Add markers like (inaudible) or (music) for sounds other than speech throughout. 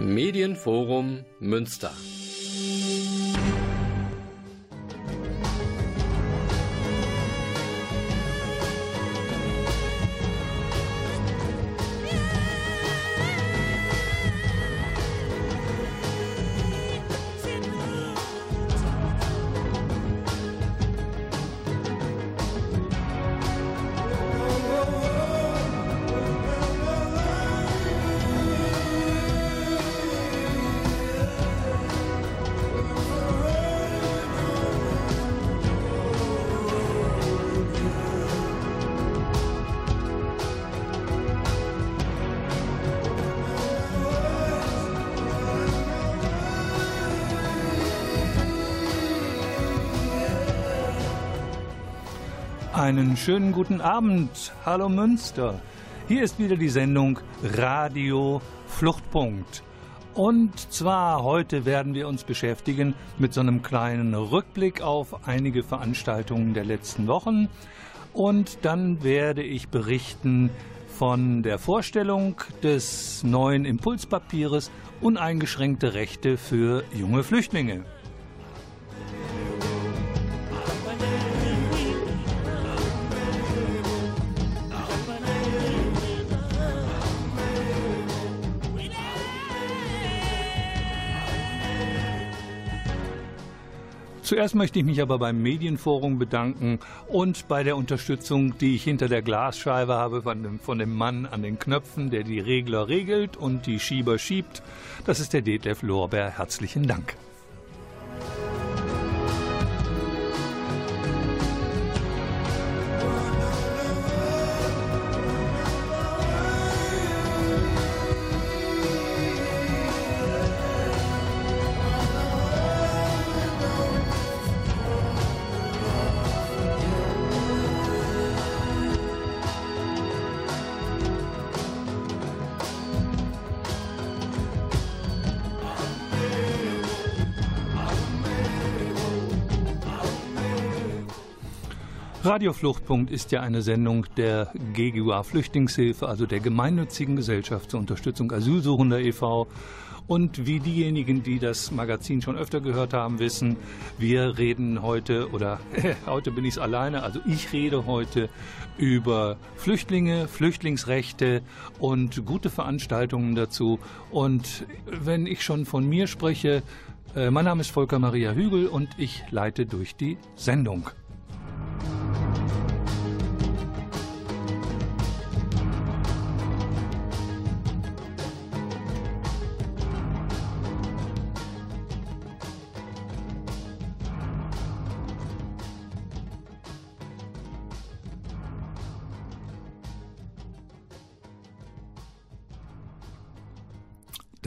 Medienforum Münster. Schönen guten Abend. Hallo Münster. Hier ist wieder die Sendung Radio Fluchtpunkt. Und zwar heute werden wir uns beschäftigen mit so einem kleinen Rückblick auf einige Veranstaltungen der letzten Wochen. Und dann werde ich berichten von der Vorstellung des neuen Impulspapieres Uneingeschränkte Rechte für junge Flüchtlinge. Zuerst möchte ich mich aber beim Medienforum bedanken und bei der Unterstützung, die ich hinter der Glasscheibe habe von dem, von dem Mann an den Knöpfen, der die Regler regelt und die Schieber schiebt. Das ist der Detlef Lorbeer. Herzlichen Dank. Radio Fluchtpunkt ist ja eine Sendung der GGUA Flüchtlingshilfe, also der gemeinnützigen Gesellschaft zur Unterstützung Asylsuchender e.V. Und wie diejenigen, die das Magazin schon öfter gehört haben, wissen, wir reden heute, oder (laughs) heute bin ich alleine, also ich rede heute über Flüchtlinge, Flüchtlingsrechte und gute Veranstaltungen dazu. Und wenn ich schon von mir spreche, äh, mein Name ist Volker Maria Hügel und ich leite durch die Sendung.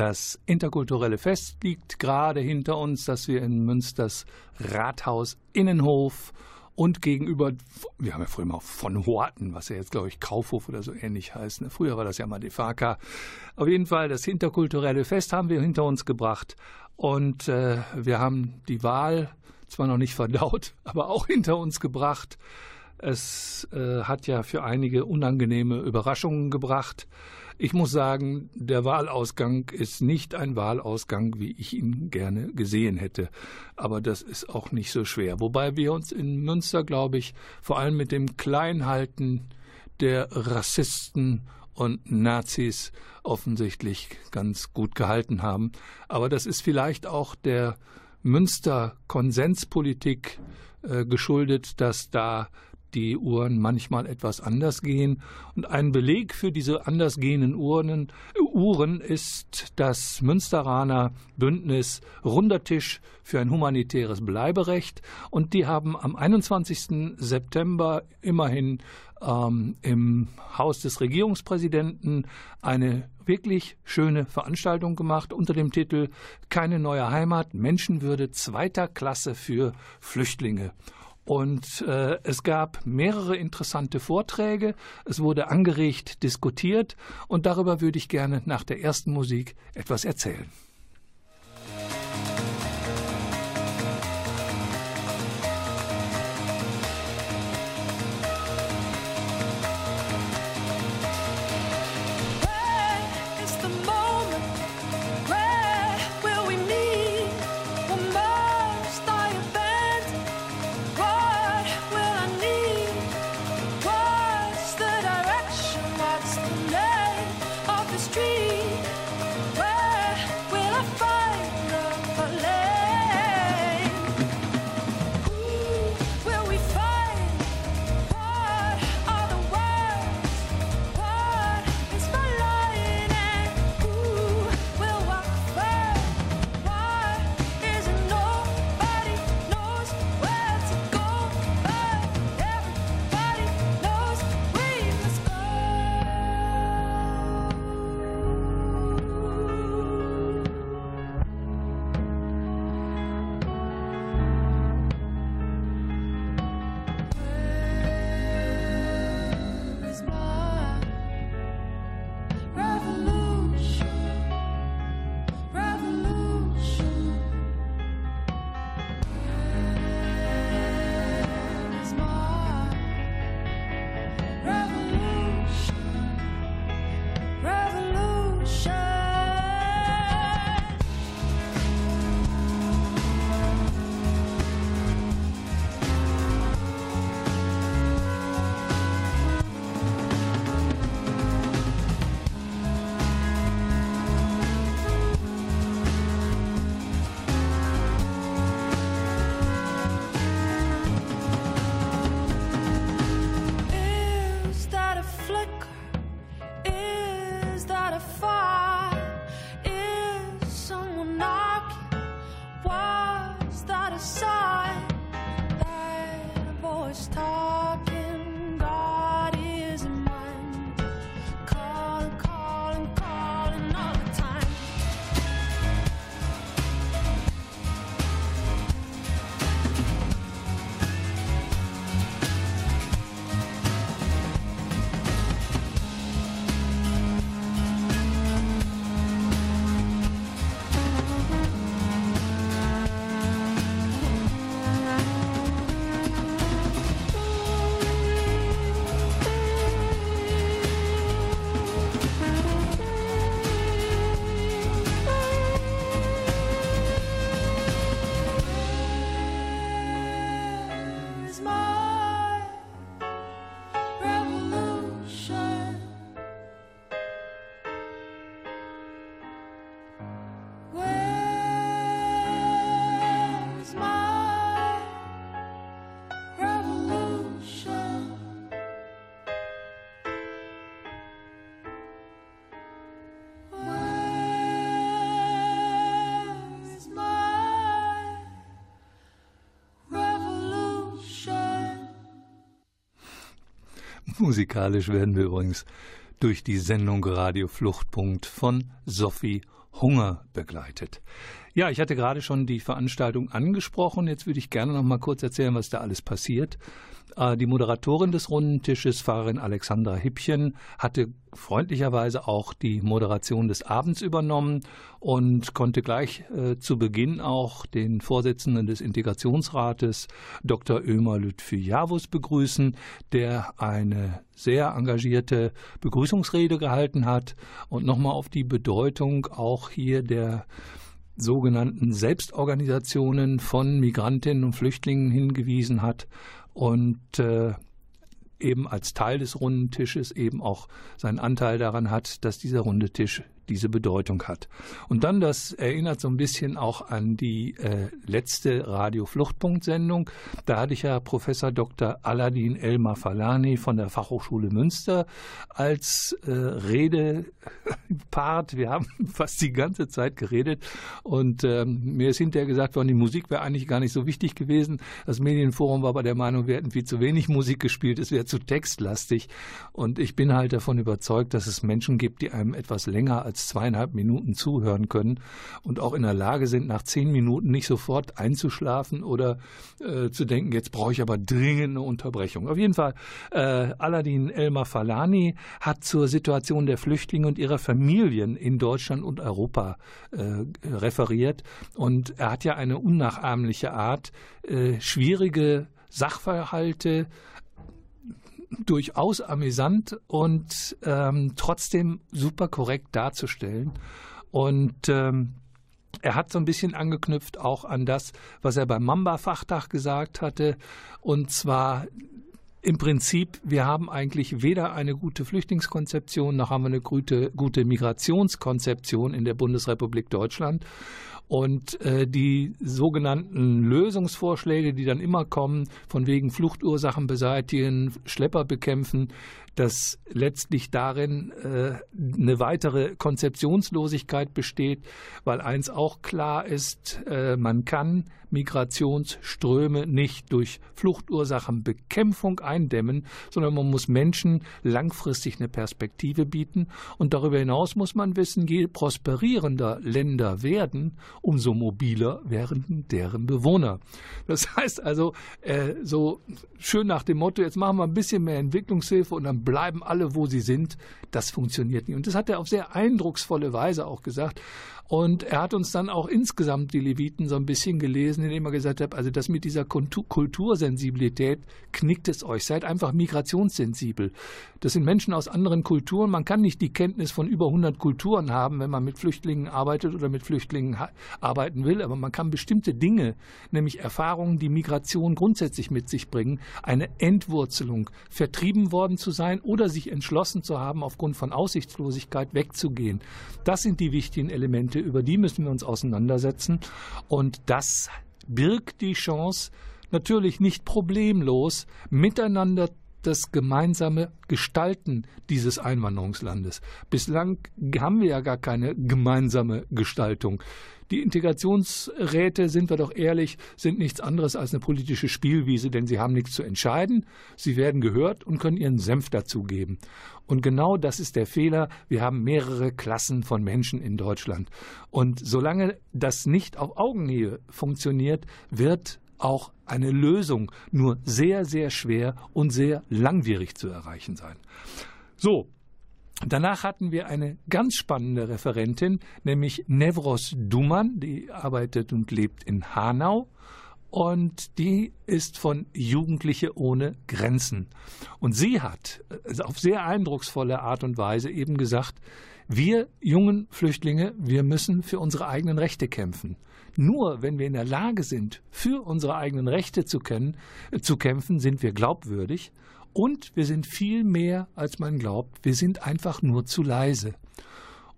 Das interkulturelle Fest liegt gerade hinter uns, das wir in Münsters Rathaus Innenhof und gegenüber, wir haben ja früher mal von Horten, was ja jetzt, glaube ich, Kaufhof oder so ähnlich heißt. Ne? Früher war das ja mal Defaka. Auf jeden Fall, das interkulturelle Fest haben wir hinter uns gebracht. Und äh, wir haben die Wahl zwar noch nicht verdaut, (laughs) aber auch hinter uns gebracht. Es äh, hat ja für einige unangenehme Überraschungen gebracht. Ich muss sagen, der Wahlausgang ist nicht ein Wahlausgang, wie ich ihn gerne gesehen hätte. Aber das ist auch nicht so schwer. Wobei wir uns in Münster, glaube ich, vor allem mit dem Kleinhalten der Rassisten und Nazis offensichtlich ganz gut gehalten haben. Aber das ist vielleicht auch der Münster-Konsenspolitik äh, geschuldet, dass da die Uhren manchmal etwas anders gehen. Und ein Beleg für diese anders gehenden Uhren, Uhren ist das Münsteraner Bündnis Runder Tisch für ein humanitäres Bleiberecht. Und die haben am 21. September immerhin ähm, im Haus des Regierungspräsidenten eine wirklich schöne Veranstaltung gemacht unter dem Titel Keine neue Heimat, Menschenwürde zweiter Klasse für Flüchtlinge. Und äh, es gab mehrere interessante Vorträge, es wurde angeregt diskutiert und darüber würde ich gerne nach der ersten Musik etwas erzählen. street. Where will I find? Musikalisch werden wir übrigens durch die Sendung Radio Fluchtpunkt von Sophie Hunger begleitet. Ja, ich hatte gerade schon die Veranstaltung angesprochen. Jetzt würde ich gerne noch mal kurz erzählen, was da alles passiert. Äh, die Moderatorin des runden Tisches, Fahrerin Alexandra Hippchen, hatte freundlicherweise auch die Moderation des Abends übernommen und konnte gleich äh, zu Beginn auch den Vorsitzenden des Integrationsrates, Dr. Ömer Lütfü-Javus, begrüßen, der eine sehr engagierte Begrüßungsrede gehalten hat und nochmal auf die Bedeutung auch hier der sogenannten Selbstorganisationen von Migrantinnen und Flüchtlingen hingewiesen hat und äh, eben als Teil des runden Tisches eben auch seinen Anteil daran hat, dass dieser runde Tisch diese Bedeutung hat. Und dann, das erinnert so ein bisschen auch an die äh, letzte Radio-Fluchtpunkt-Sendung. Da hatte ich ja Professor Dr. Aladin Elmar Falani von der Fachhochschule Münster als äh, Redepart. Wir haben (laughs) fast die ganze Zeit geredet und ähm, mir ist hinterher gesagt worden, die Musik wäre eigentlich gar nicht so wichtig gewesen. Das Medienforum war aber der Meinung, wir hätten viel zu wenig Musik gespielt, es wäre zu textlastig. Und ich bin halt davon überzeugt, dass es Menschen gibt, die einem etwas länger als zweieinhalb Minuten zuhören können und auch in der Lage sind, nach zehn Minuten nicht sofort einzuschlafen oder äh, zu denken, jetzt brauche ich aber dringend eine Unterbrechung. Auf jeden Fall, äh, Aladin Elmar Falani hat zur Situation der Flüchtlinge und ihrer Familien in Deutschland und Europa äh, referiert und er hat ja eine unnachahmliche Art, äh, schwierige Sachverhalte durchaus amüsant und ähm, trotzdem super korrekt darzustellen. Und ähm, er hat so ein bisschen angeknüpft auch an das, was er beim Mamba-Fachtag gesagt hatte. Und zwar im Prinzip, wir haben eigentlich weder eine gute Flüchtlingskonzeption noch haben wir eine gute, gute Migrationskonzeption in der Bundesrepublik Deutschland. Und äh, die sogenannten Lösungsvorschläge, die dann immer kommen, von wegen Fluchtursachen beseitigen, Schlepper bekämpfen, dass letztlich darin äh, eine weitere Konzeptionslosigkeit besteht, weil eins auch klar ist, äh, man kann Migrationsströme nicht durch Fluchtursachenbekämpfung eindämmen, sondern man muss Menschen langfristig eine Perspektive bieten. Und darüber hinaus muss man wissen, je prosperierender Länder werden, umso mobiler werden deren Bewohner. Das heißt also, äh, so schön nach dem Motto, jetzt machen wir ein bisschen mehr Entwicklungshilfe und dann bleiben alle, wo sie sind. Das funktioniert nicht. Und das hat er auf sehr eindrucksvolle Weise auch gesagt. Und er hat uns dann auch insgesamt die Leviten so ein bisschen gelesen, indem er gesagt hat, also das mit dieser Kultursensibilität knickt es euch. Seid einfach migrationssensibel. Das sind Menschen aus anderen Kulturen. Man kann nicht die Kenntnis von über 100 Kulturen haben, wenn man mit Flüchtlingen arbeitet oder mit Flüchtlingen arbeiten will. Aber man kann bestimmte Dinge, nämlich Erfahrungen, die Migration grundsätzlich mit sich bringen, eine Entwurzelung, vertrieben worden zu sein oder sich entschlossen zu haben, aufgrund von Aussichtslosigkeit wegzugehen. Das sind die wichtigen Elemente über die müssen wir uns auseinandersetzen. Und das birgt die Chance, natürlich nicht problemlos miteinander das gemeinsame Gestalten dieses Einwanderungslandes. Bislang haben wir ja gar keine gemeinsame Gestaltung. Die Integrationsräte, sind wir doch ehrlich, sind nichts anderes als eine politische Spielwiese, denn sie haben nichts zu entscheiden, sie werden gehört und können ihren Senf dazugeben. Und genau das ist der Fehler. Wir haben mehrere Klassen von Menschen in Deutschland. Und solange das nicht auf Augenhöhe funktioniert, wird auch eine Lösung nur sehr, sehr schwer und sehr langwierig zu erreichen sein. So, Danach hatten wir eine ganz spannende Referentin, nämlich Nevros Duman, die arbeitet und lebt in Hanau und die ist von Jugendliche ohne Grenzen. Und sie hat also auf sehr eindrucksvolle Art und Weise eben gesagt, wir jungen Flüchtlinge, wir müssen für unsere eigenen Rechte kämpfen. Nur wenn wir in der Lage sind, für unsere eigenen Rechte zu, kennen, zu kämpfen, sind wir glaubwürdig und wir sind viel mehr, als man glaubt. Wir sind einfach nur zu leise.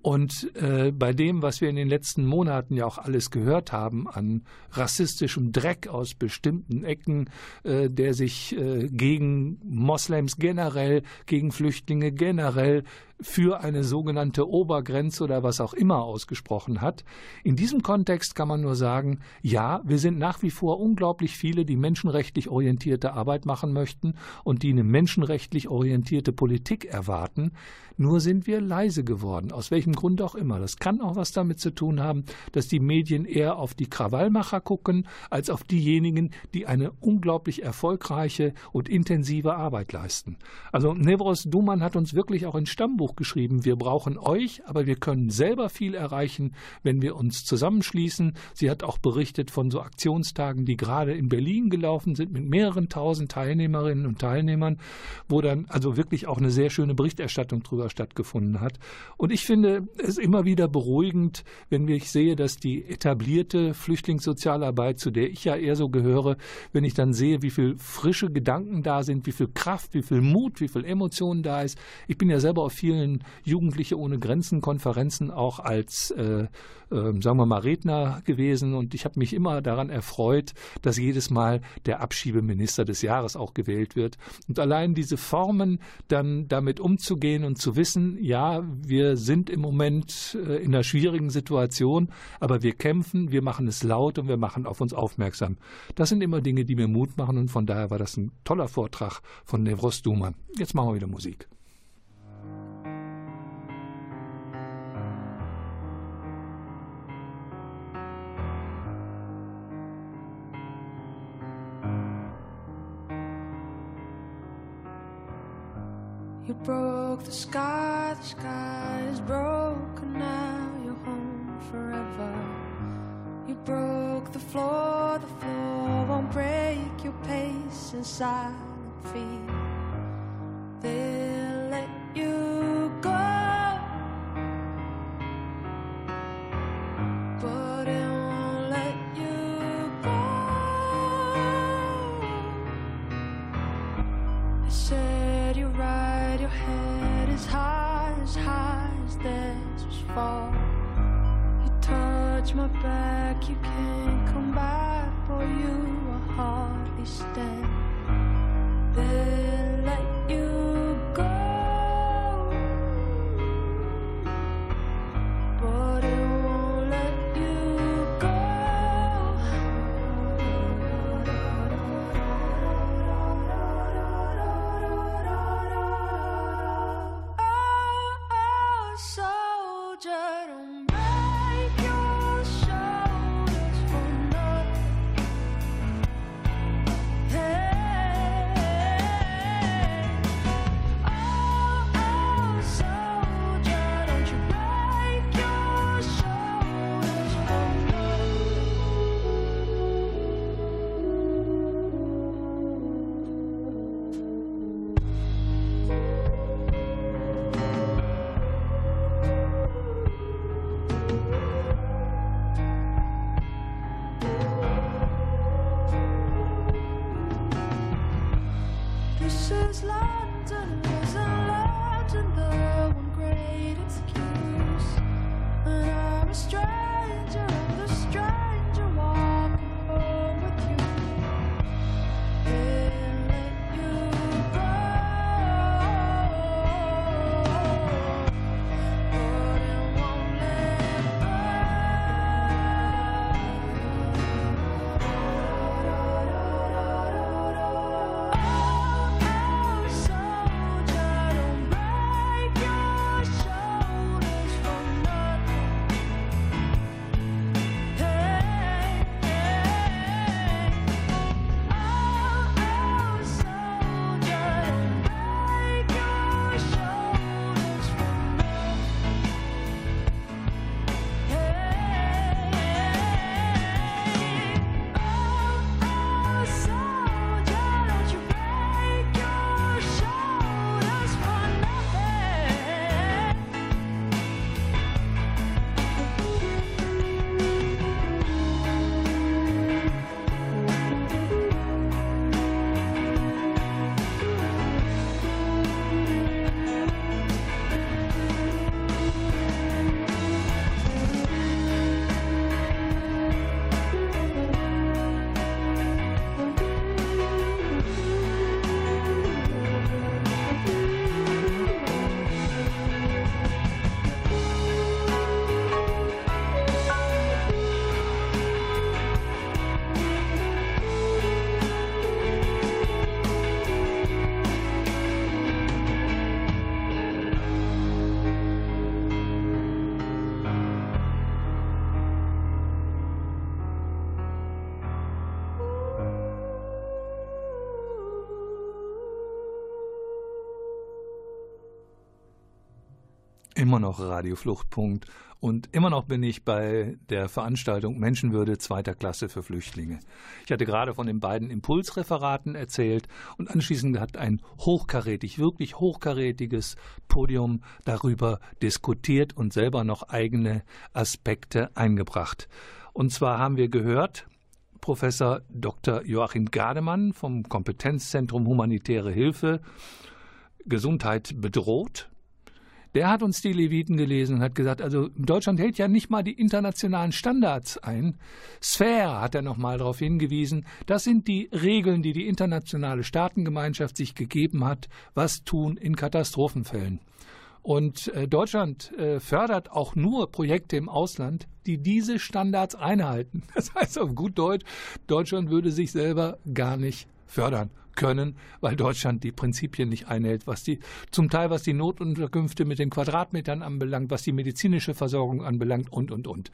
Und äh, bei dem, was wir in den letzten Monaten ja auch alles gehört haben an rassistischem Dreck aus bestimmten Ecken, äh, der sich äh, gegen Moslems generell, gegen Flüchtlinge generell, für eine sogenannte Obergrenze oder was auch immer ausgesprochen hat. In diesem Kontext kann man nur sagen, ja, wir sind nach wie vor unglaublich viele, die menschenrechtlich orientierte Arbeit machen möchten und die eine menschenrechtlich orientierte Politik erwarten. Nur sind wir leise geworden, aus welchem Grund auch immer. Das kann auch was damit zu tun haben, dass die Medien eher auf die Krawallmacher gucken, als auf diejenigen, die eine unglaublich erfolgreiche und intensive Arbeit leisten. Also Nevros Duman hat uns wirklich auch ein Stammbuch Buch geschrieben, wir brauchen euch, aber wir können selber viel erreichen, wenn wir uns zusammenschließen. Sie hat auch berichtet von so Aktionstagen, die gerade in Berlin gelaufen sind mit mehreren tausend Teilnehmerinnen und Teilnehmern, wo dann also wirklich auch eine sehr schöne Berichterstattung darüber stattgefunden hat. Und ich finde es immer wieder beruhigend, wenn ich sehe, dass die etablierte Flüchtlingssozialarbeit, zu der ich ja eher so gehöre, wenn ich dann sehe, wie viel frische Gedanken da sind, wie viel Kraft, wie viel Mut, wie viel Emotionen da ist. Ich bin ja selber auf vielen vielen Jugendliche ohne Grenzen Konferenzen auch als, äh, äh, sagen wir mal, Redner gewesen und ich habe mich immer daran erfreut, dass jedes Mal der Abschiebeminister des Jahres auch gewählt wird. Und allein diese Formen, dann damit umzugehen und zu wissen, ja, wir sind im Moment äh, in einer schwierigen Situation, aber wir kämpfen, wir machen es laut und wir machen auf uns aufmerksam. Das sind immer Dinge, die mir Mut machen und von daher war das ein toller Vortrag von Nevros Duman. Jetzt machen wir wieder Musik. Broke the sky, the sky is broken now. You're home forever. You broke the floor, the floor won't break your pace in silent feet. They'll my back, you can't come back, boy, you will hardly stand. Immer noch Radiofluchtpunkt und immer noch bin ich bei der Veranstaltung Menschenwürde zweiter Klasse für Flüchtlinge. Ich hatte gerade von den beiden Impulsreferaten erzählt und anschließend hat ein hochkarätig, wirklich hochkarätiges Podium darüber diskutiert und selber noch eigene Aspekte eingebracht. Und zwar haben wir gehört, Professor Dr. Joachim Gademann vom Kompetenzzentrum Humanitäre Hilfe Gesundheit bedroht der hat uns die Leviten gelesen und hat gesagt, also Deutschland hält ja nicht mal die internationalen Standards ein. Sphäre hat er nochmal darauf hingewiesen. Das sind die Regeln, die die internationale Staatengemeinschaft sich gegeben hat, was tun in Katastrophenfällen. Und äh, Deutschland äh, fördert auch nur Projekte im Ausland, die diese Standards einhalten. (laughs) Das heißt auf gut Deutsch, Deutschland würde sich selber gar nicht fördern können, weil Deutschland die Prinzipien nicht einhält, was die zum Teil was die Notunterkünfte mit den Quadratmetern anbelangt, was die medizinische Versorgung anbelangt und und und.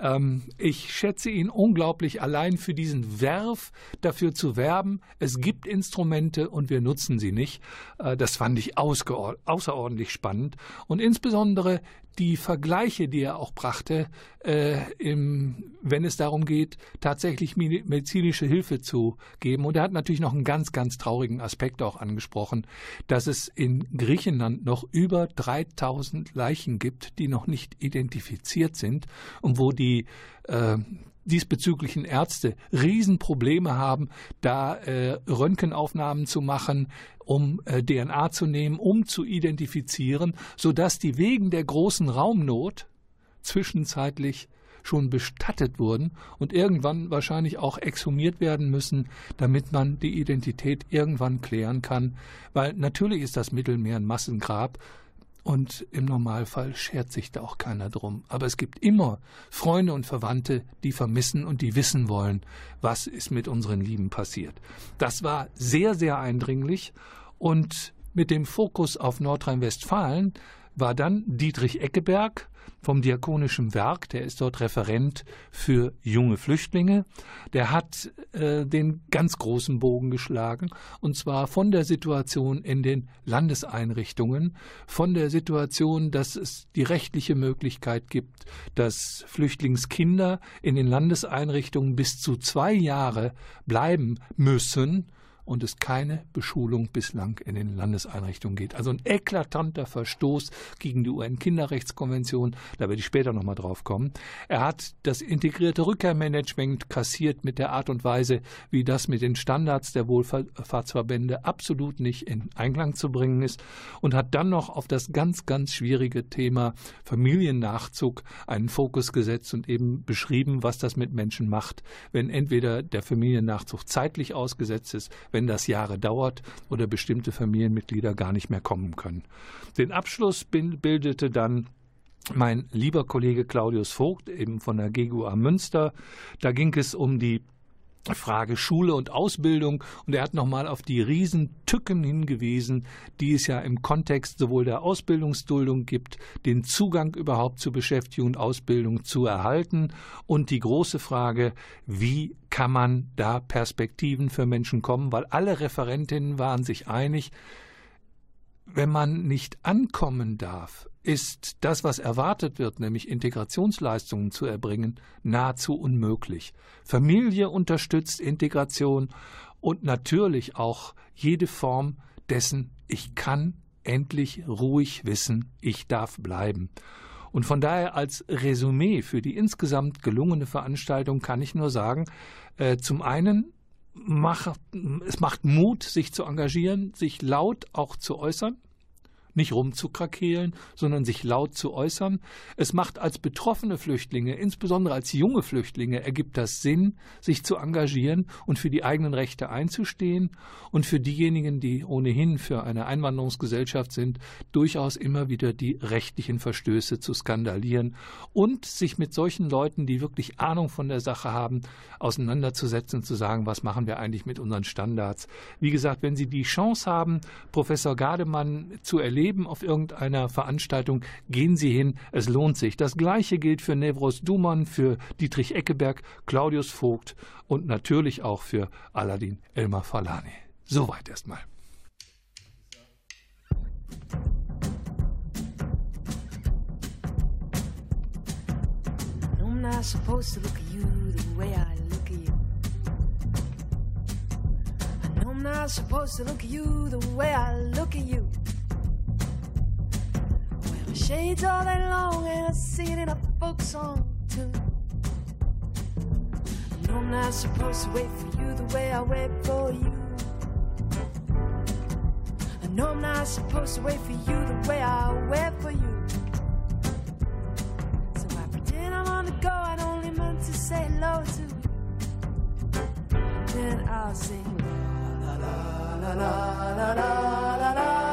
Ähm, ich schätze ihn unglaublich allein für diesen Werf dafür zu werben. Es gibt Instrumente und wir nutzen sie nicht. Äh, das fand ich außerordentlich spannend und insbesondere die Vergleiche, die er auch brachte, äh, im, wenn es darum geht, tatsächlich medizinische Hilfe zu geben. Und er hat natürlich noch einen ganz, ganz traurigen Aspekt auch angesprochen, dass es in Griechenland noch über 3000 Leichen gibt, die noch nicht identifiziert sind und wo die äh, diesbezüglichen Ärzte Riesenprobleme haben, da äh, Röntgenaufnahmen zu machen, um äh, DNA zu nehmen, um zu identifizieren, sodass die wegen der großen Raumnot zwischenzeitlich schon bestattet wurden und irgendwann wahrscheinlich auch exhumiert werden müssen, damit man die Identität irgendwann klären kann, weil natürlich ist das Mittelmeer ein Massengrab, und im Normalfall schert sich da auch keiner drum. Aber es gibt immer Freunde und Verwandte, die vermissen und die wissen wollen, was ist mit unseren Lieben passiert. Das war sehr, sehr eindringlich und mit dem Fokus auf Nordrhein-Westfalen war dann Dietrich Eckeberg vom Diakonischen Werk, der ist dort Referent für junge Flüchtlinge. Der hat äh, den ganz großen Bogen geschlagen, und zwar von der Situation in den Landeseinrichtungen, von der Situation, dass es die rechtliche Möglichkeit gibt, dass Flüchtlingskinder in den Landeseinrichtungen bis zu zwei Jahre bleiben müssen, und es keine Beschulung bislang in den Landeseinrichtungen geht. Also ein eklatanter Verstoß gegen die UN-Kinderrechtskonvention, da werde ich später nochmal drauf kommen. Er hat das integrierte Rückkehrmanagement kassiert mit der Art und Weise, wie das mit den Standards der Wohlfahrtsverbände absolut nicht in Einklang zu bringen ist und hat dann noch auf das ganz, ganz schwierige Thema Familiennachzug einen Fokus gesetzt und eben beschrieben, was das mit Menschen macht, wenn entweder der Familiennachzug zeitlich ausgesetzt ist, wenn wenn das Jahre dauert oder bestimmte Familienmitglieder gar nicht mehr kommen können. Den Abschluss bildete dann mein lieber Kollege Claudius Vogt, eben von der GGUA Münster. Da ging es um die Frage Schule und Ausbildung. Und er hat nochmal auf die Riesentücken hingewiesen, die es ja im Kontext sowohl der Ausbildungsduldung gibt, den Zugang überhaupt zu Beschäftigung und Ausbildung zu erhalten. Und die große Frage, wie kann man da Perspektiven für Menschen kommen, weil alle Referentinnen waren sich einig, wenn man nicht ankommen darf, ist das, was erwartet wird, nämlich Integrationsleistungen zu erbringen, nahezu unmöglich. Familie unterstützt Integration und natürlich auch jede Form dessen, ich kann endlich ruhig wissen, ich darf bleiben. Und von daher als Resümee für die insgesamt gelungene Veranstaltung kann ich nur sagen, äh, zum einen macht, es macht Mut, sich zu engagieren, sich laut auch zu äußern nicht rumzukrakeelen, sondern sich laut zu äußern. Es macht als betroffene Flüchtlinge, insbesondere als junge Flüchtlinge, ergibt das Sinn, sich zu engagieren und für die eigenen Rechte einzustehen und für diejenigen, die ohnehin für eine Einwanderungsgesellschaft sind, durchaus immer wieder die rechtlichen Verstöße zu skandalieren und sich mit solchen Leuten, die wirklich Ahnung von der Sache haben, auseinanderzusetzen und zu sagen, was machen wir eigentlich mit unseren Standards. Wie gesagt, wenn Sie die Chance haben, Professor Gardemann zu erleben, erleben auf irgendeiner Veranstaltung, gehen Sie hin, es lohnt sich. Das gleiche gilt für Nevros Duman, für Dietrich Eckeberg, Claudius Vogt und natürlich auch für Aladin Elmar Falani. Soweit erstmal. I'm not supposed to look at you the way I look at you. I know I'm not supposed to look at you the way I look at you. Shades all day long, and I sing it in a folk song too. I know I'm not supposed to wait for you the way I wait for you. I know I'm not supposed to wait for you the way I wait for you. So I pretend I'm on the go, I only meant to say hello to you. Then I'll sing la la la la la la la la.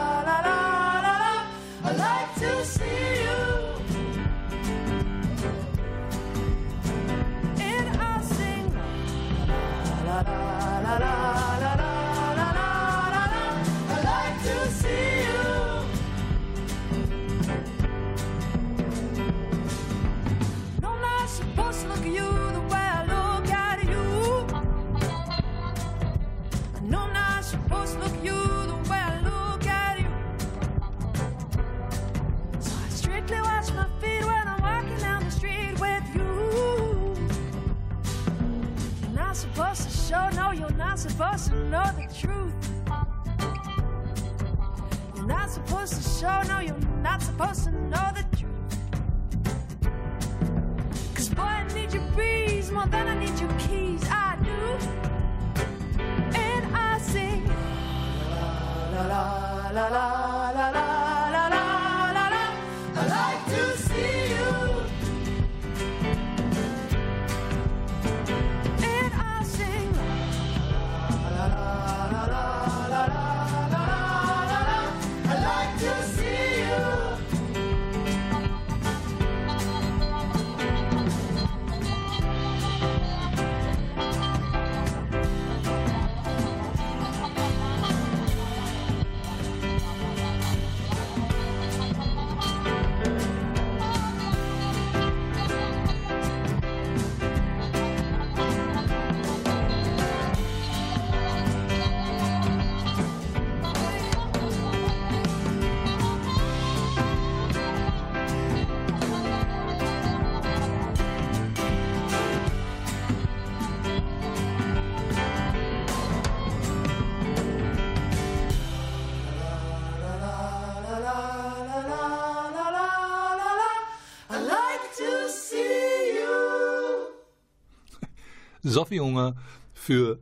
Sophie Hunger für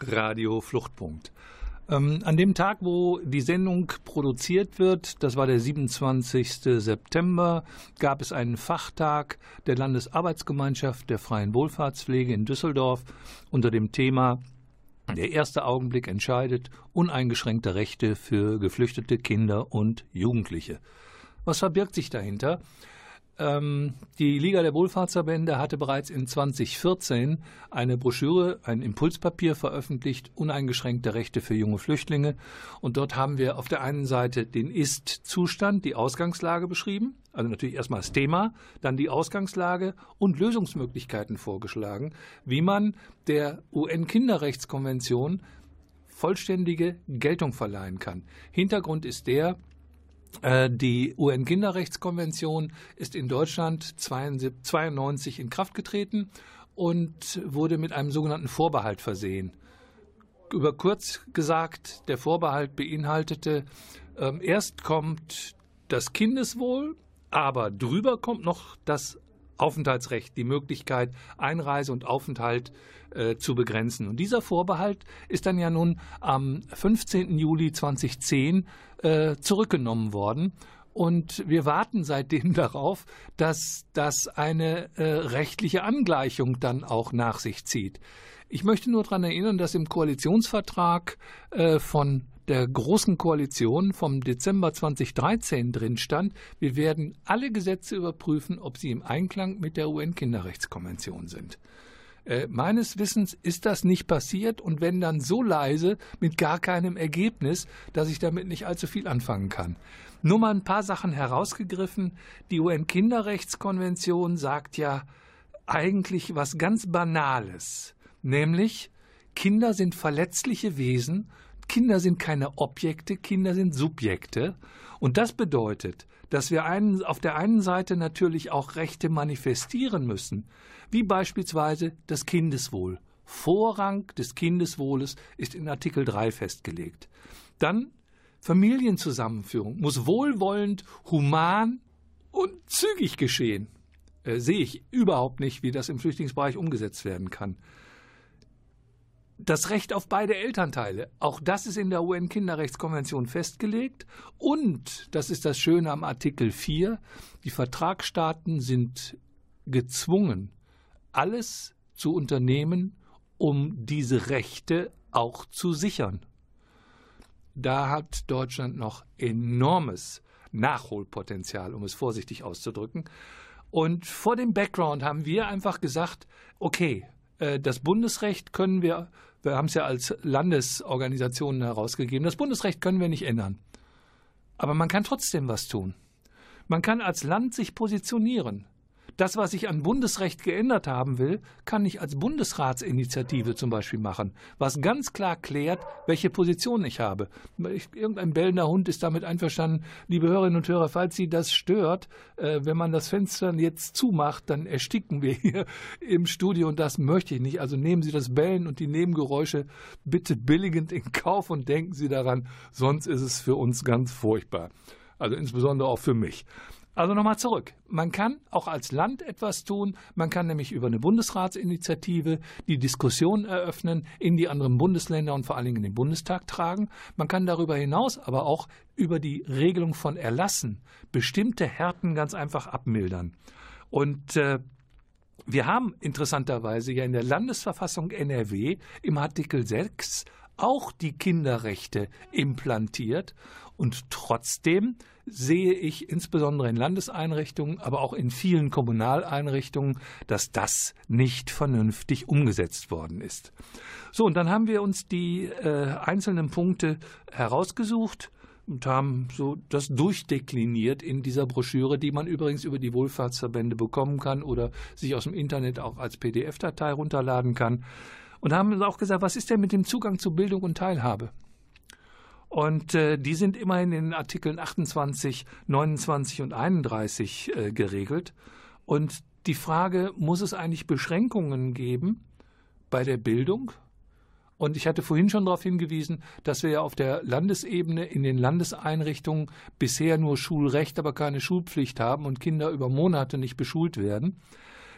Radio Fluchtpunkt. Ähm, an dem Tag, wo die Sendung produziert wird, das war der 27. September, gab es einen Fachtag der Landesarbeitsgemeinschaft der freien Wohlfahrtspflege in Düsseldorf unter dem Thema Der erste Augenblick entscheidet uneingeschränkte Rechte für geflüchtete Kinder und Jugendliche. Was verbirgt sich dahinter? Ähm, die Liga der Wohlfahrtsverbände hatte bereits in 2014 eine Broschüre, ein Impulspapier veröffentlicht, uneingeschränkte Rechte für junge Flüchtlinge. Und dort haben wir auf der einen Seite den Ist-Zustand, die Ausgangslage beschrieben, also natürlich erstmal das Thema, dann die Ausgangslage und Lösungsmöglichkeiten vorgeschlagen, wie man der UN-Kinderrechtskonvention vollständige Geltung verleihen kann. Hintergrund ist der, die UN-Kinderrechtskonvention ist in Deutschland 1992 in Kraft getreten und wurde mit einem sogenannten Vorbehalt versehen. Über kurz gesagt, der Vorbehalt beinhaltete, ähm, erst kommt das Kindeswohl, aber drüber kommt noch das Aufenthaltsrecht, die Möglichkeit, Einreise und Aufenthalt äh, zu begrenzen. Und dieser Vorbehalt ist dann ja nun am 15. Juli 2010 äh, zurückgenommen worden. Und wir warten seitdem (laughs) darauf, dass das eine äh, rechtliche Angleichung dann auch nach sich zieht. Ich möchte nur daran erinnern, dass im Koalitionsvertrag äh, von der Großen Koalition vom Dezember 2013 drin stand, wir werden alle Gesetze überprüfen, ob sie im Einklang mit der UN-Kinderrechtskonvention sind. Äh, meines Wissens ist das nicht passiert und wenn dann so leise mit gar keinem Ergebnis, dass ich damit nicht allzu viel anfangen kann. Nur mal ein paar Sachen herausgegriffen. Die UN-Kinderrechtskonvention sagt ja eigentlich was ganz Banales, nämlich Kinder sind verletzliche Wesen, Kinder sind keine Objekte, Kinder sind Subjekte. Und das bedeutet, dass wir einen, auf der einen Seite natürlich auch Rechte manifestieren müssen wie beispielsweise das Kindeswohl. Vorrang des Kindeswohles ist in Artikel 3 festgelegt. Dann Familienzusammenführung muss wohlwollend, human und zügig geschehen. Äh, sehe ich überhaupt nicht, wie das im Flüchtlingsbereich umgesetzt werden kann. Das Recht auf beide Elternteile, auch das ist in der UN-Kinderrechtskonvention festgelegt. Und, das ist das Schöne am Artikel 4, die Vertragsstaaten sind gezwungen, alles zu unternehmen, um diese Rechte auch zu sichern. Da hat Deutschland noch enormes Nachholpotenzial, um es vorsichtig auszudrücken. Und vor dem Background haben wir einfach gesagt, okay, äh, das Bundesrecht können wir, wir haben es ja als Landesorganisationen herausgegeben, das Bundesrecht können wir nicht ändern. Aber man kann trotzdem was tun. Man kann als Land sich positionieren. Das, was ich an Bundesrecht geändert haben will, kann ich als Bundesratsinitiative zum Beispiel machen, was ganz klar klärt, welche Position ich habe. Irgendein bellender Hund ist damit einverstanden. Liebe Hörerinnen und Hörer, falls Sie das stört, äh, wenn man das Fenster jetzt zumacht, dann ersticken wir hier (laughs) im Studio und das möchte ich nicht. Also nehmen Sie das Bellen und die Nebengeräusche bitte billigend in Kauf und denken Sie daran, sonst ist es für uns ganz furchtbar. Also insbesondere auch für mich. Also nochmal zurück. Man kann auch als Land etwas tun. Man kann nämlich über eine Bundesratsinitiative die Diskussion eröffnen, in die anderen Bundesländer und vor allen Dingen in den Bundestag tragen. Man kann darüber hinaus aber auch über die Regelung von Erlassen bestimmte Härten ganz einfach abmildern. Und äh, wir haben interessanterweise ja in der Landesverfassung NRW im Artikel 6 auch die Kinderrechte implantiert und trotzdem sehe ich insbesondere in Landeseinrichtungen, aber auch in vielen Kommunaleinrichtungen, dass das nicht vernünftig umgesetzt worden ist. So, und dann haben wir uns die äh, einzelnen Punkte herausgesucht und haben so das durchdekliniert in dieser Broschüre, die man übrigens über die Wohlfahrtsverbände bekommen kann oder sich aus dem Internet auch als PDF-Datei runterladen kann. Und haben auch gesagt, was ist denn mit dem Zugang zu Bildung und Teilhabe? Und äh, die sind immerhin in Artikeln 28, 29 und 31 äh, geregelt. Und die Frage, muss es eigentlich Beschränkungen geben bei der Bildung? Und ich hatte vorhin schon darauf hingewiesen, dass wir ja auf der Landesebene in den Landeseinrichtungen bisher nur Schulrecht, aber keine Schulpflicht haben und Kinder über Monate nicht beschult werden.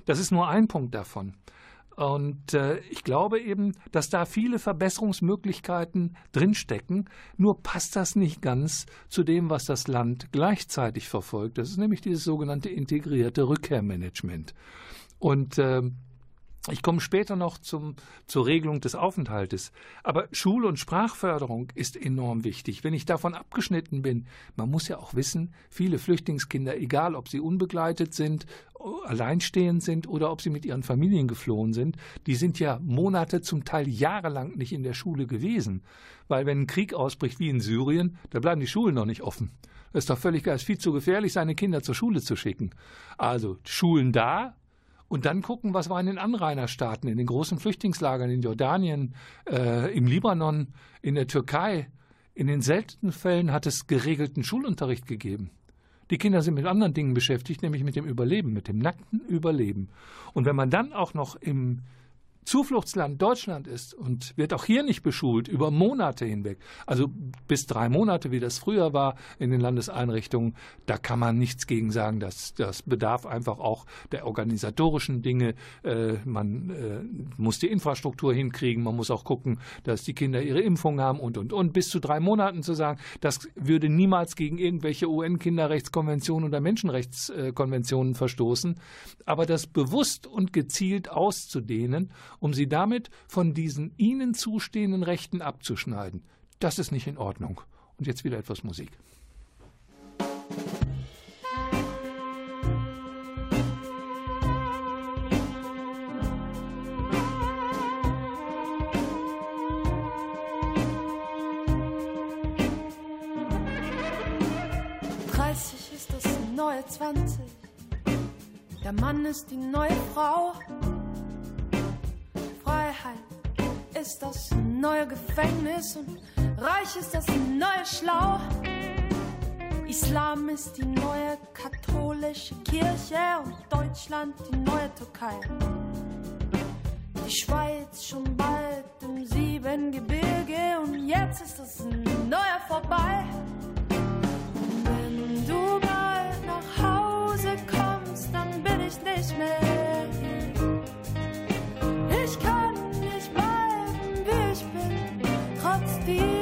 Das ist nur ein Punkt davon. Und äh, ich glaube eben, dass da viele Verbesserungsmöglichkeiten drinstecken. Nur passt das nicht ganz zu dem, was das Land gleichzeitig verfolgt. Das ist nämlich dieses sogenannte integrierte Rückkehrmanagement. Und äh, ich komme später noch zum, zur Regelung des Aufenthaltes. Aber Schul- und Sprachförderung ist enorm wichtig. Wenn ich davon abgeschnitten bin, man muss ja auch wissen, viele Flüchtlingskinder, egal ob sie unbegleitet sind, alleinstehend sind oder ob sie mit ihren Familien geflohen sind, die sind ja Monate, zum Teil jahrelang nicht in der Schule gewesen. Weil wenn ein Krieg ausbricht wie in Syrien, da bleiben die Schulen noch nicht offen. Das ist doch völlig ist viel zu gefährlich, seine Kinder zur Schule zu schicken. Also Schulen da, und dann gucken, was war in den Anrainerstaaten, in den großen Flüchtlingslagern in Jordanien, äh, im Libanon, in der Türkei. In den seltenen Fällen hat es geregelten Schulunterricht gegeben. Die Kinder sind mit anderen Dingen beschäftigt, nämlich mit dem Überleben, mit dem nackten Überleben. Und wenn man dann auch noch im Zufluchtsland Deutschland ist und wird auch hier nicht beschult über Monate hinweg, also bis drei Monate, wie das früher war in den Landeseinrichtungen, da kann man nichts gegen sagen. Das, das bedarf einfach auch der organisatorischen Dinge. Äh, man äh, muss die Infrastruktur hinkriegen, man muss auch gucken, dass die Kinder ihre Impfung haben und und und. Bis zu drei Monaten zu sagen, das würde niemals gegen irgendwelche UN-Kinderrechtskonventionen oder Menschenrechtskonventionen verstoßen. Aber das bewusst und gezielt auszudehnen um sie damit von diesen ihnen zustehenden Rechten abzuschneiden. Das ist nicht in Ordnung. Und jetzt wieder etwas Musik. ist das neue 20. Der Mann ist die neue Frau. Ist das neue Gefängnis und Reich ist das neue Schlau. Islam ist die neue katholische Kirche und Deutschland die neue Türkei. Die Schweiz schon bald im Siebengebirge und jetzt ist das neue vorbei. Und wenn du bald nach Hause kommst, dann bin ich nicht mehr feel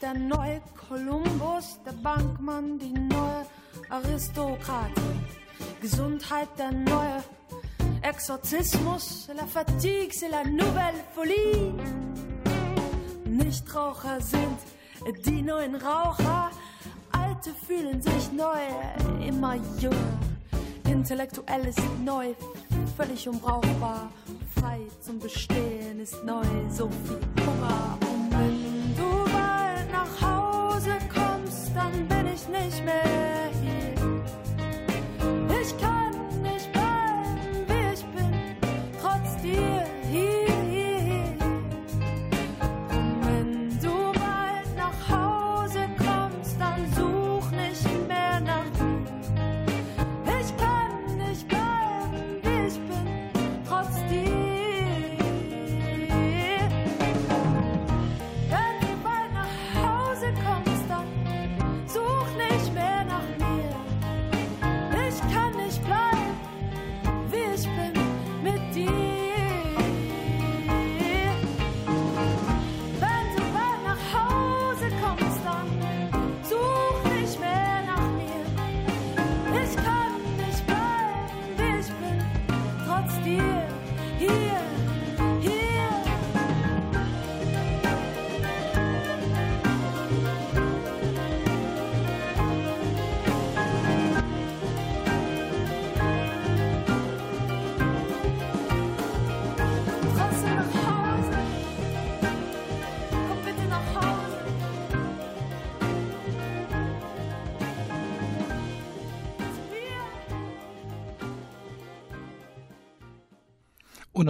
der neue Kolumbus, der Bankmann, die neue Aristokratie. Gesundheit, der neue Exorzismus, la fatigue, c'est la nouvelle folie. Nichtraucher sind die neuen Raucher, Alte fühlen sich neu, immer jünger. Intellektuell ist neu, völlig unbrauchbar. Frei zum Bestehen ist neu, so viel Hunger. Dann bin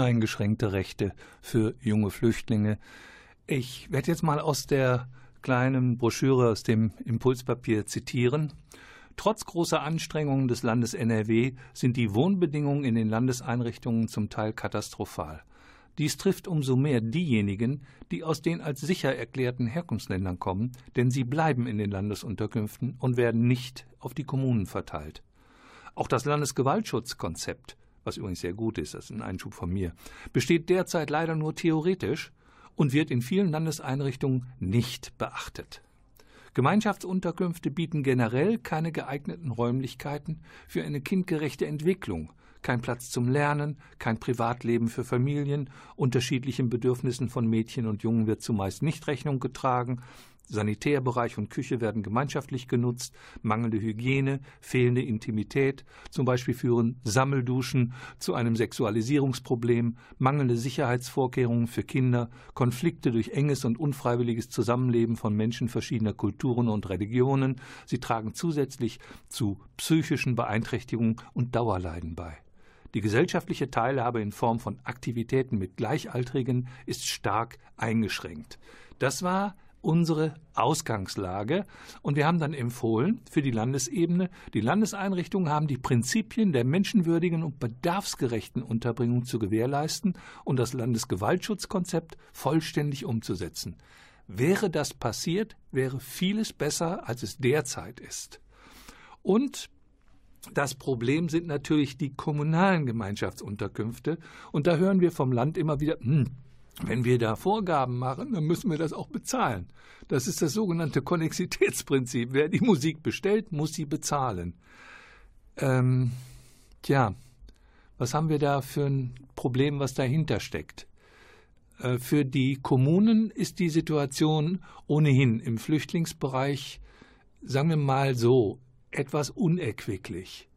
uneingeschränkte Rechte für junge Flüchtlinge. Ich werde jetzt mal aus der kleinen Broschüre aus dem Impulspapier zitieren. Trotz großer Anstrengungen des Landes NRW sind die Wohnbedingungen in den Landeseinrichtungen zum Teil katastrophal. Dies trifft umso mehr diejenigen, die aus den als sicher erklärten Herkunftsländern kommen, denn sie bleiben in den Landesunterkünften und werden nicht auf die Kommunen verteilt. Auch das Landesgewaltschutzkonzept, was übrigens sehr gut ist, das ist ein Einschub von mir, besteht derzeit leider nur theoretisch und wird in vielen Landeseinrichtungen nicht beachtet. Gemeinschaftsunterkünfte bieten generell keine geeigneten Räumlichkeiten für eine kindgerechte Entwicklung, kein Platz zum Lernen, kein Privatleben für Familien, unterschiedlichen Bedürfnissen von Mädchen und Jungen wird zumeist nicht Rechnung getragen, Sanitärbereich und Küche werden gemeinschaftlich genutzt, mangelnde Hygiene, fehlende Intimität, zum Beispiel führen Sammelduschen zu einem Sexualisierungsproblem, mangelnde Sicherheitsvorkehrungen für Kinder, Konflikte durch enges und unfreiwilliges Zusammenleben von Menschen verschiedener Kulturen und Religionen, sie tragen zusätzlich zu psychischen Beeinträchtigungen und Dauerleiden bei. Die gesellschaftliche Teilhabe in Form von Aktivitäten mit Gleichaltrigen ist stark eingeschränkt. Das war unsere Ausgangslage. Und wir haben dann empfohlen für die Landesebene, die Landeseinrichtungen haben die Prinzipien der menschenwürdigen und bedarfsgerechten Unterbringung zu gewährleisten und das Landesgewaltschutzkonzept vollständig umzusetzen. Wäre das passiert, wäre vieles besser, als es derzeit ist. Und das Problem sind natürlich die kommunalen Gemeinschaftsunterkünfte. Und da hören wir vom Land immer wieder, hm, wenn wir da Vorgaben machen, dann müssen wir das auch bezahlen. Das ist das sogenannte Konnexitätsprinzip. Wer die Musik bestellt, muss sie bezahlen. Ähm, tja, was haben wir da für ein Problem, was dahinter steckt? Äh, für die Kommunen ist die Situation ohnehin im Flüchtlingsbereich, sagen wir mal so, etwas unerquicklich.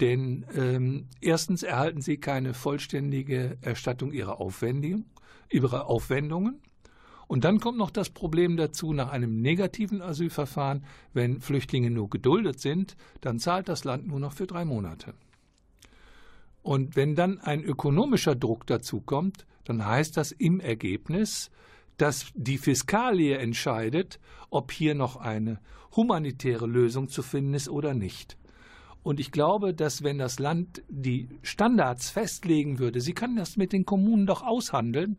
Denn ähm, erstens erhalten sie keine vollständige Erstattung ihrer Aufwendungen ihre Aufwendungen. Und dann kommt noch das Problem dazu, nach einem negativen Asylverfahren, wenn Flüchtlinge nur geduldet sind, dann zahlt das Land nur noch für drei Monate. Und wenn dann ein ökonomischer Druck dazu kommt, dann heißt das im Ergebnis, dass die Fiskalie entscheidet, ob hier noch eine humanitäre Lösung zu finden ist oder nicht. Und ich glaube, dass wenn das Land die Standards festlegen würde, sie kann das mit den Kommunen doch aushandeln,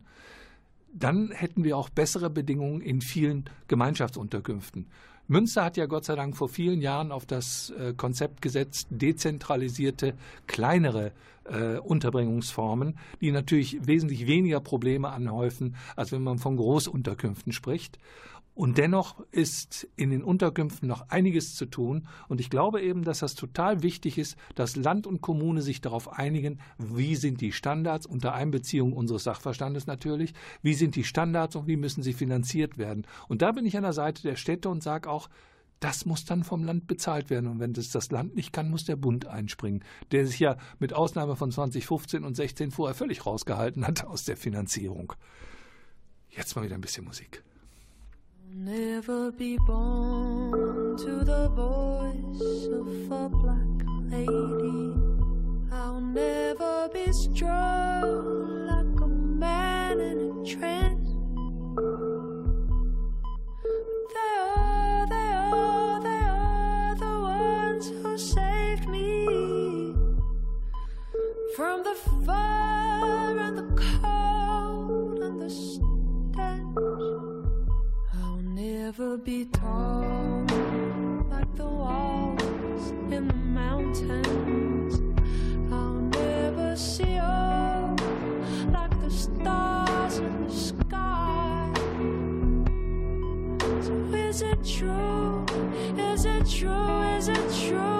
dann hätten wir auch bessere Bedingungen in vielen Gemeinschaftsunterkünften. Münster hat ja Gott sei Dank vor vielen Jahren auf das äh, Konzept gesetzt, dezentralisierte, kleinere äh, Unterbringungsformen, die natürlich wesentlich weniger Probleme anhäufen, als wenn man von Großunterkünften spricht. Und dennoch ist in den Unterkünften noch einiges zu tun. Und ich glaube eben, dass das total wichtig ist, dass Land und Kommune sich darauf einigen, wie sind die Standards unter Einbeziehung unseres Sachverstandes natürlich, wie sind die Standards und wie müssen sie finanziert werden. Und da bin ich an der Seite der Städte und sage auch, das muss dann vom Land bezahlt werden. Und wenn das das Land nicht kann, muss der Bund einspringen, der sich ja mit Ausnahme von 2015 und 16 vorher völlig rausgehalten hat aus der Finanzierung. Jetzt mal wieder ein bisschen Musik. Never be born to the voice of a black lady. I'll never be strong like a man in a trance. They are, they are, they are the ones who saved me from the fire and the cold and the stench never be tall like the walls in the mountains. I'll never see all like the stars in the sky. So is it true? Is it true? Is it true?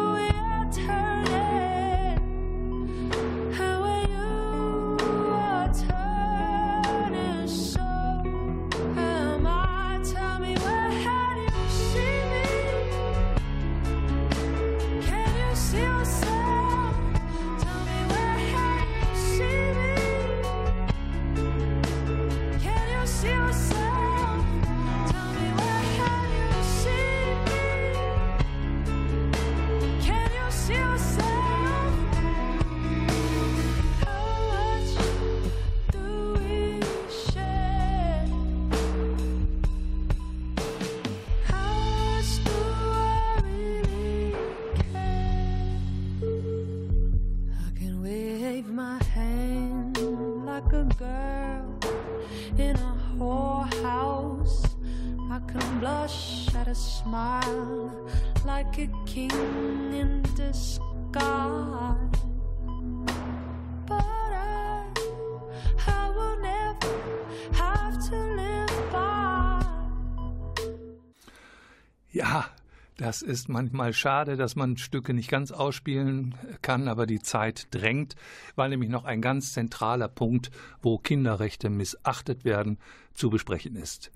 Can blush at a smile like a king in disguise. But I, I will never have to live by. Ja, das ist manchmal schade, dass man Stücke nicht ganz ausspielen kann, aber die Zeit drängt, weil nämlich noch ein ganz zentraler Punkt, wo Kinderrechte missachtet werden, zu besprechen ist.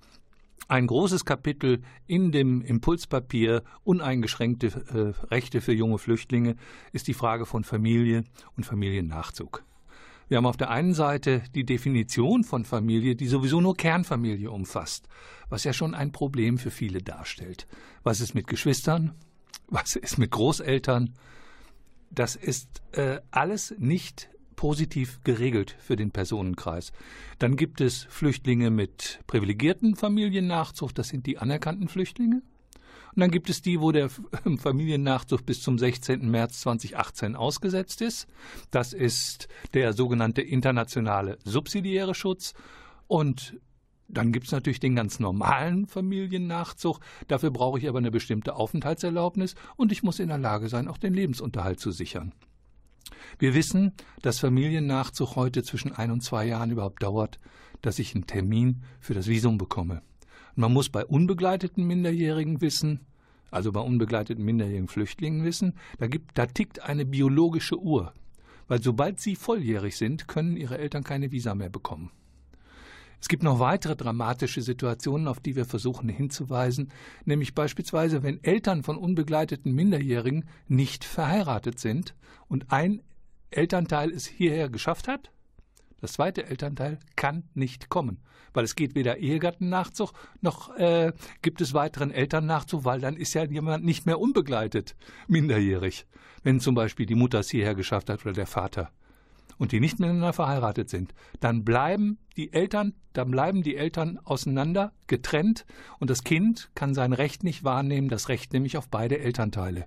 Ein großes Kapitel in dem Impulspapier Uneingeschränkte äh, Rechte für junge Flüchtlinge ist die Frage von Familie und Familiennachzug. Wir haben auf der einen Seite die Definition von Familie, die sowieso nur Kernfamilie umfasst, was ja schon ein Problem für viele darstellt. Was ist mit Geschwistern? Was ist mit Großeltern? Das ist äh, alles nicht positiv geregelt für den Personenkreis. Dann gibt es Flüchtlinge mit privilegierten Familiennachzug, das sind die anerkannten Flüchtlinge. Und dann gibt es die, wo der (laughs) Familiennachzug bis zum 16. März 2018 ausgesetzt ist. Das ist der sogenannte internationale subsidiäre Schutz. Und dann gibt es natürlich den ganz normalen Familiennachzug. Dafür brauche ich aber eine bestimmte Aufenthaltserlaubnis und ich muss in der Lage sein, auch den Lebensunterhalt zu sichern. Wir wissen, dass Familiennachzug heute zwischen ein und zwei Jahren überhaupt dauert, dass ich einen Termin für das Visum bekomme. Man muss bei unbegleiteten Minderjährigen wissen, also bei unbegleiteten minderjährigen Flüchtlingen wissen, da, gibt, da tickt eine biologische Uhr. Weil sobald sie volljährig sind, können ihre Eltern keine Visa mehr bekommen. Es gibt noch weitere dramatische Situationen, auf die wir versuchen hinzuweisen, nämlich beispielsweise, wenn Eltern von unbegleiteten Minderjährigen nicht verheiratet sind und ein Elternteil es hierher geschafft hat, das zweite Elternteil kann nicht kommen, weil es geht weder Ehegattennachzug noch äh, gibt es weiteren Elternnachzug, weil dann ist ja jemand nicht mehr unbegleitet, minderjährig, wenn zum Beispiel die Mutter es hierher geschafft hat oder der Vater und die nicht miteinander verheiratet sind, dann bleiben die Eltern, dann bleiben die Eltern auseinander, getrennt und das Kind kann sein Recht nicht wahrnehmen, das Recht nämlich auf beide Elternteile.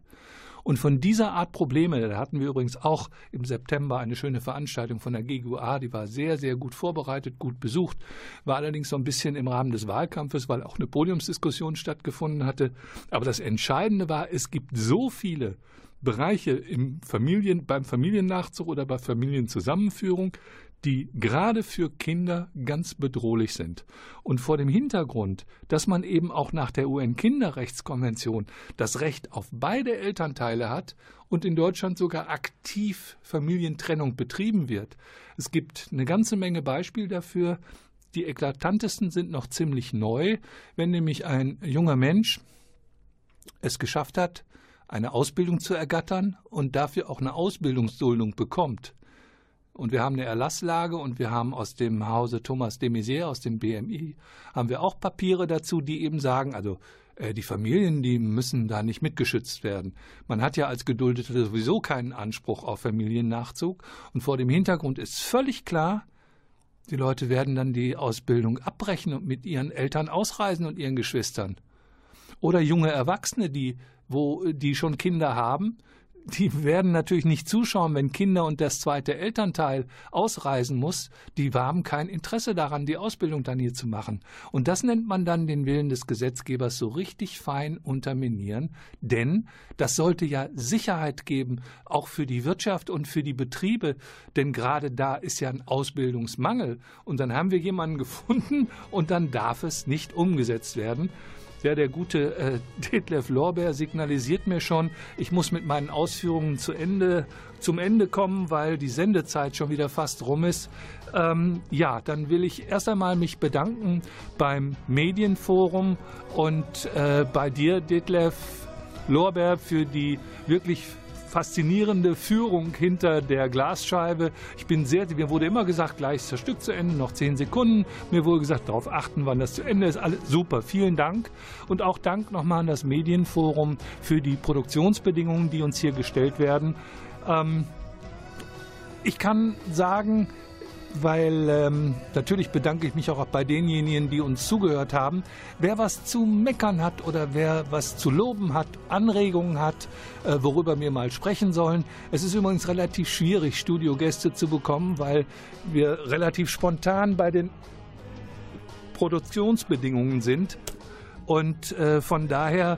Und von dieser Art Probleme, da hatten wir übrigens auch im September eine schöne Veranstaltung von der GGUA, die war sehr, sehr gut vorbereitet, gut besucht, war allerdings so ein bisschen im Rahmen des Wahlkampfes, weil auch eine Podiumsdiskussion stattgefunden hatte. Aber das Entscheidende war, es gibt so viele Bereiche im Familien, beim Familiennachzug oder bei Familienzusammenführung, die gerade für Kinder ganz bedrohlich sind. Und vor dem Hintergrund, dass man eben auch nach der UN-Kinderrechtskonvention das Recht auf beide Elternteile hat und in Deutschland sogar aktiv Familientrennung betrieben wird. Es gibt eine ganze Menge Beispiele dafür. Die eklatantesten sind noch ziemlich neu, wenn nämlich ein junger Mensch es geschafft hat, eine Ausbildung zu ergattern und dafür auch eine Ausbildungsduldung bekommt. Und wir haben eine Erlasslage und wir haben aus dem Hause Thomas de Maizière, aus dem BMI, haben wir auch Papiere dazu, die eben sagen, also äh, die Familien, die müssen da nicht mitgeschützt werden. Man hat ja als Geduldeter sowieso keinen Anspruch auf Familiennachzug. Und vor dem Hintergrund ist völlig klar, die Leute werden dann die Ausbildung abbrechen und mit ihren Eltern ausreisen und ihren Geschwistern. Oder junge Erwachsene, die, wo, die schon Kinder haben, die werden natürlich nicht zuschauen, wenn Kinder und das zweite Elternteil ausreisen muss. Die haben kein Interesse daran, die Ausbildung dann hier zu machen. Und das nennt man dann den Willen des Gesetzgebers so richtig fein unterminieren. Denn das sollte ja Sicherheit geben, auch für die Wirtschaft und für die Betriebe. Denn gerade da ist ja ein Ausbildungsmangel. Und dann haben wir jemanden (laughs) gefunden und dann darf es nicht umgesetzt werden. Ja, der gute äh, (laughs) Detlef Lorbeer signalisiert mir schon, ich muss mit meinen Ausführungen zu Ende, zum Ende kommen, weil die Sendezeit schon wieder fast rum ist. Ähm, ja, dann will ich erst einmal mich bedanken beim Medienforum und äh, bei dir, Detlef Lorbeer, für die wirklich faszinierende Führung hinter der Glasscheibe. Ich bin sehr, mir wurde immer gesagt, gleich ist das Stück zu Ende, noch zehn Sekunden. Mir wurde gesagt, darauf achten, wann das zu Ende ist. Alles super, vielen Dank. Und auch Dank nochmal an das Medienforum für die Produktionsbedingungen, die uns hier gestellt werden. Ähm, ich kann sagen, weil ähm, natürlich bedanke ich mich auch bei denjenigen, die uns zugehört haben. Wer was zu meckern hat oder wer was zu loben hat, Anregungen hat, äh, worüber wir mal sprechen sollen. Es ist übrigens relativ schwierig, Studiogäste zu bekommen, weil wir relativ spontan bei den Produktionsbedingungen sind. Und äh, von daher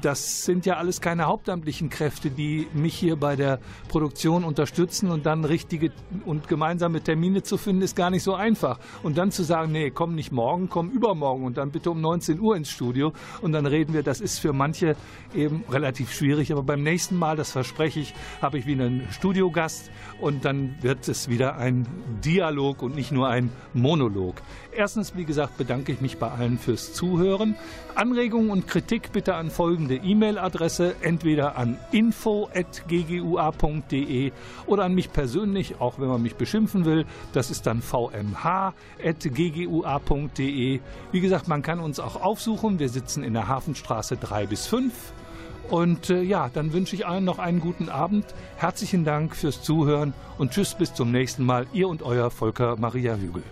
das sind ja alles keine hauptamtlichen Kräfte, die mich hier bei der Produktion unterstützen und dann richtige und gemeinsame Termine zu finden, ist gar nicht so einfach. Und dann zu sagen, nee, komm nicht morgen, komm übermorgen und dann bitte um 19 Uhr ins Studio und dann reden wir, das ist für manche eben relativ schwierig. Aber beim nächsten Mal, das verspreche ich, habe ich wieder einen Studiogast und dann wird es wieder ein Dialog und nicht nur ein Monolog. Erstens, wie gesagt, bedanke ich mich bei allen fürs Zuhören. Anregungen und Kritik bitte an folgende E-Mail-Adresse, entweder an info.ggua.de oder an mich persönlich, auch wenn man mich beschimpfen will. Das ist dann vmh.ggua.de. Wie gesagt, man kann uns auch aufsuchen. Wir sitzen in der Hafenstraße 3 bis 5. Und äh, ja, dann wünsche ich allen noch einen guten Abend. Herzlichen Dank fürs Zuhören und tschüss bis zum nächsten Mal. Ihr und euer Volker Maria Hügel.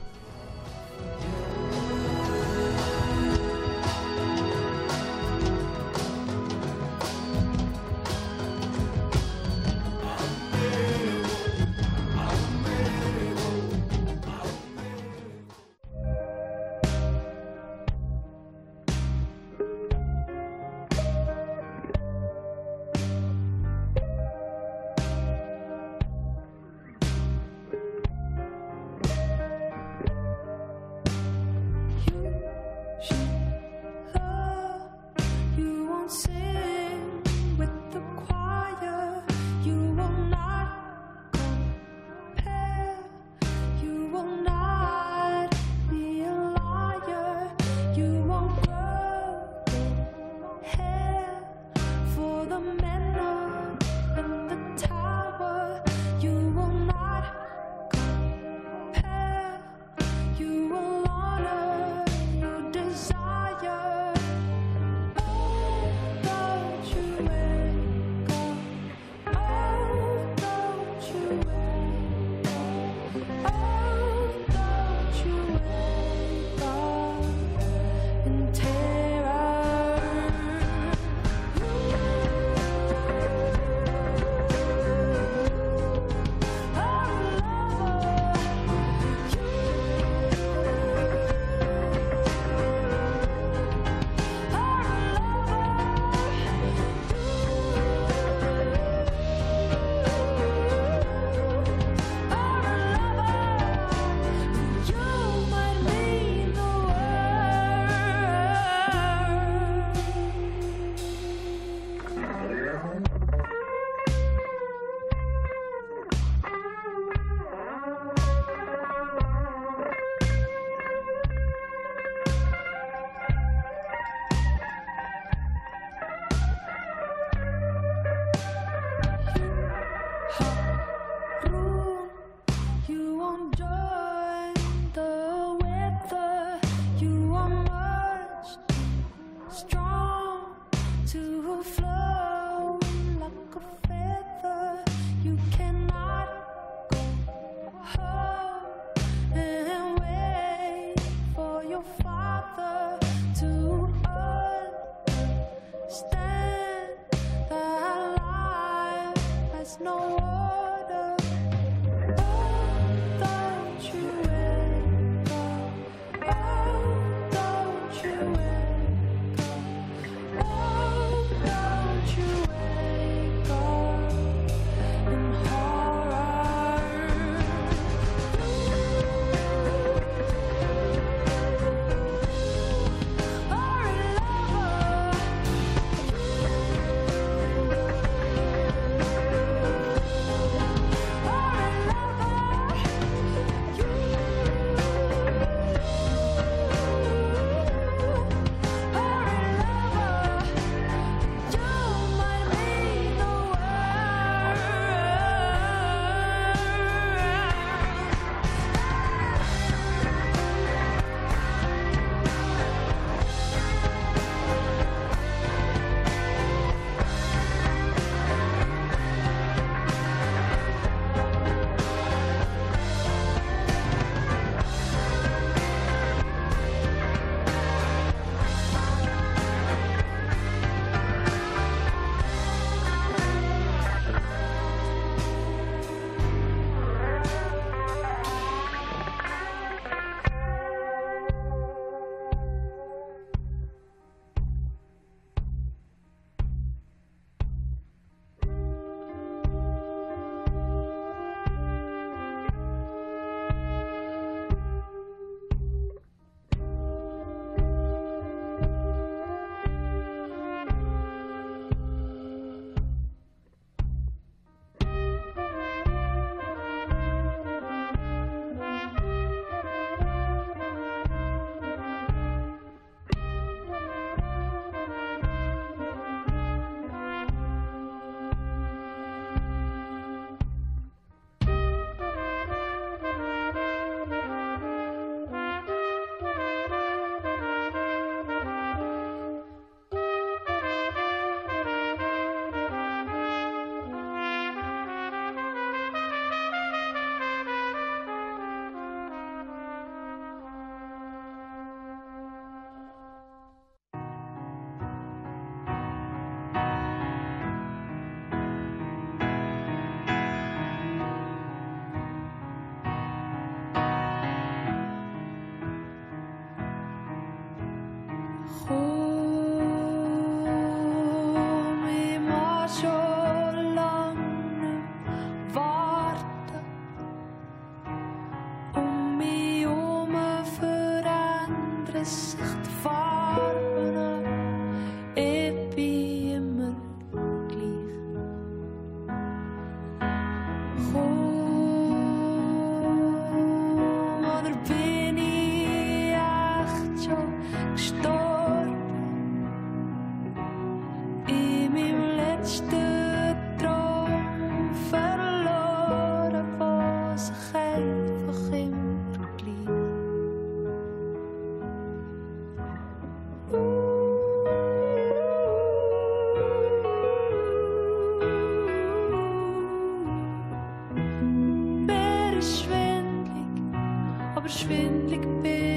Aber riesig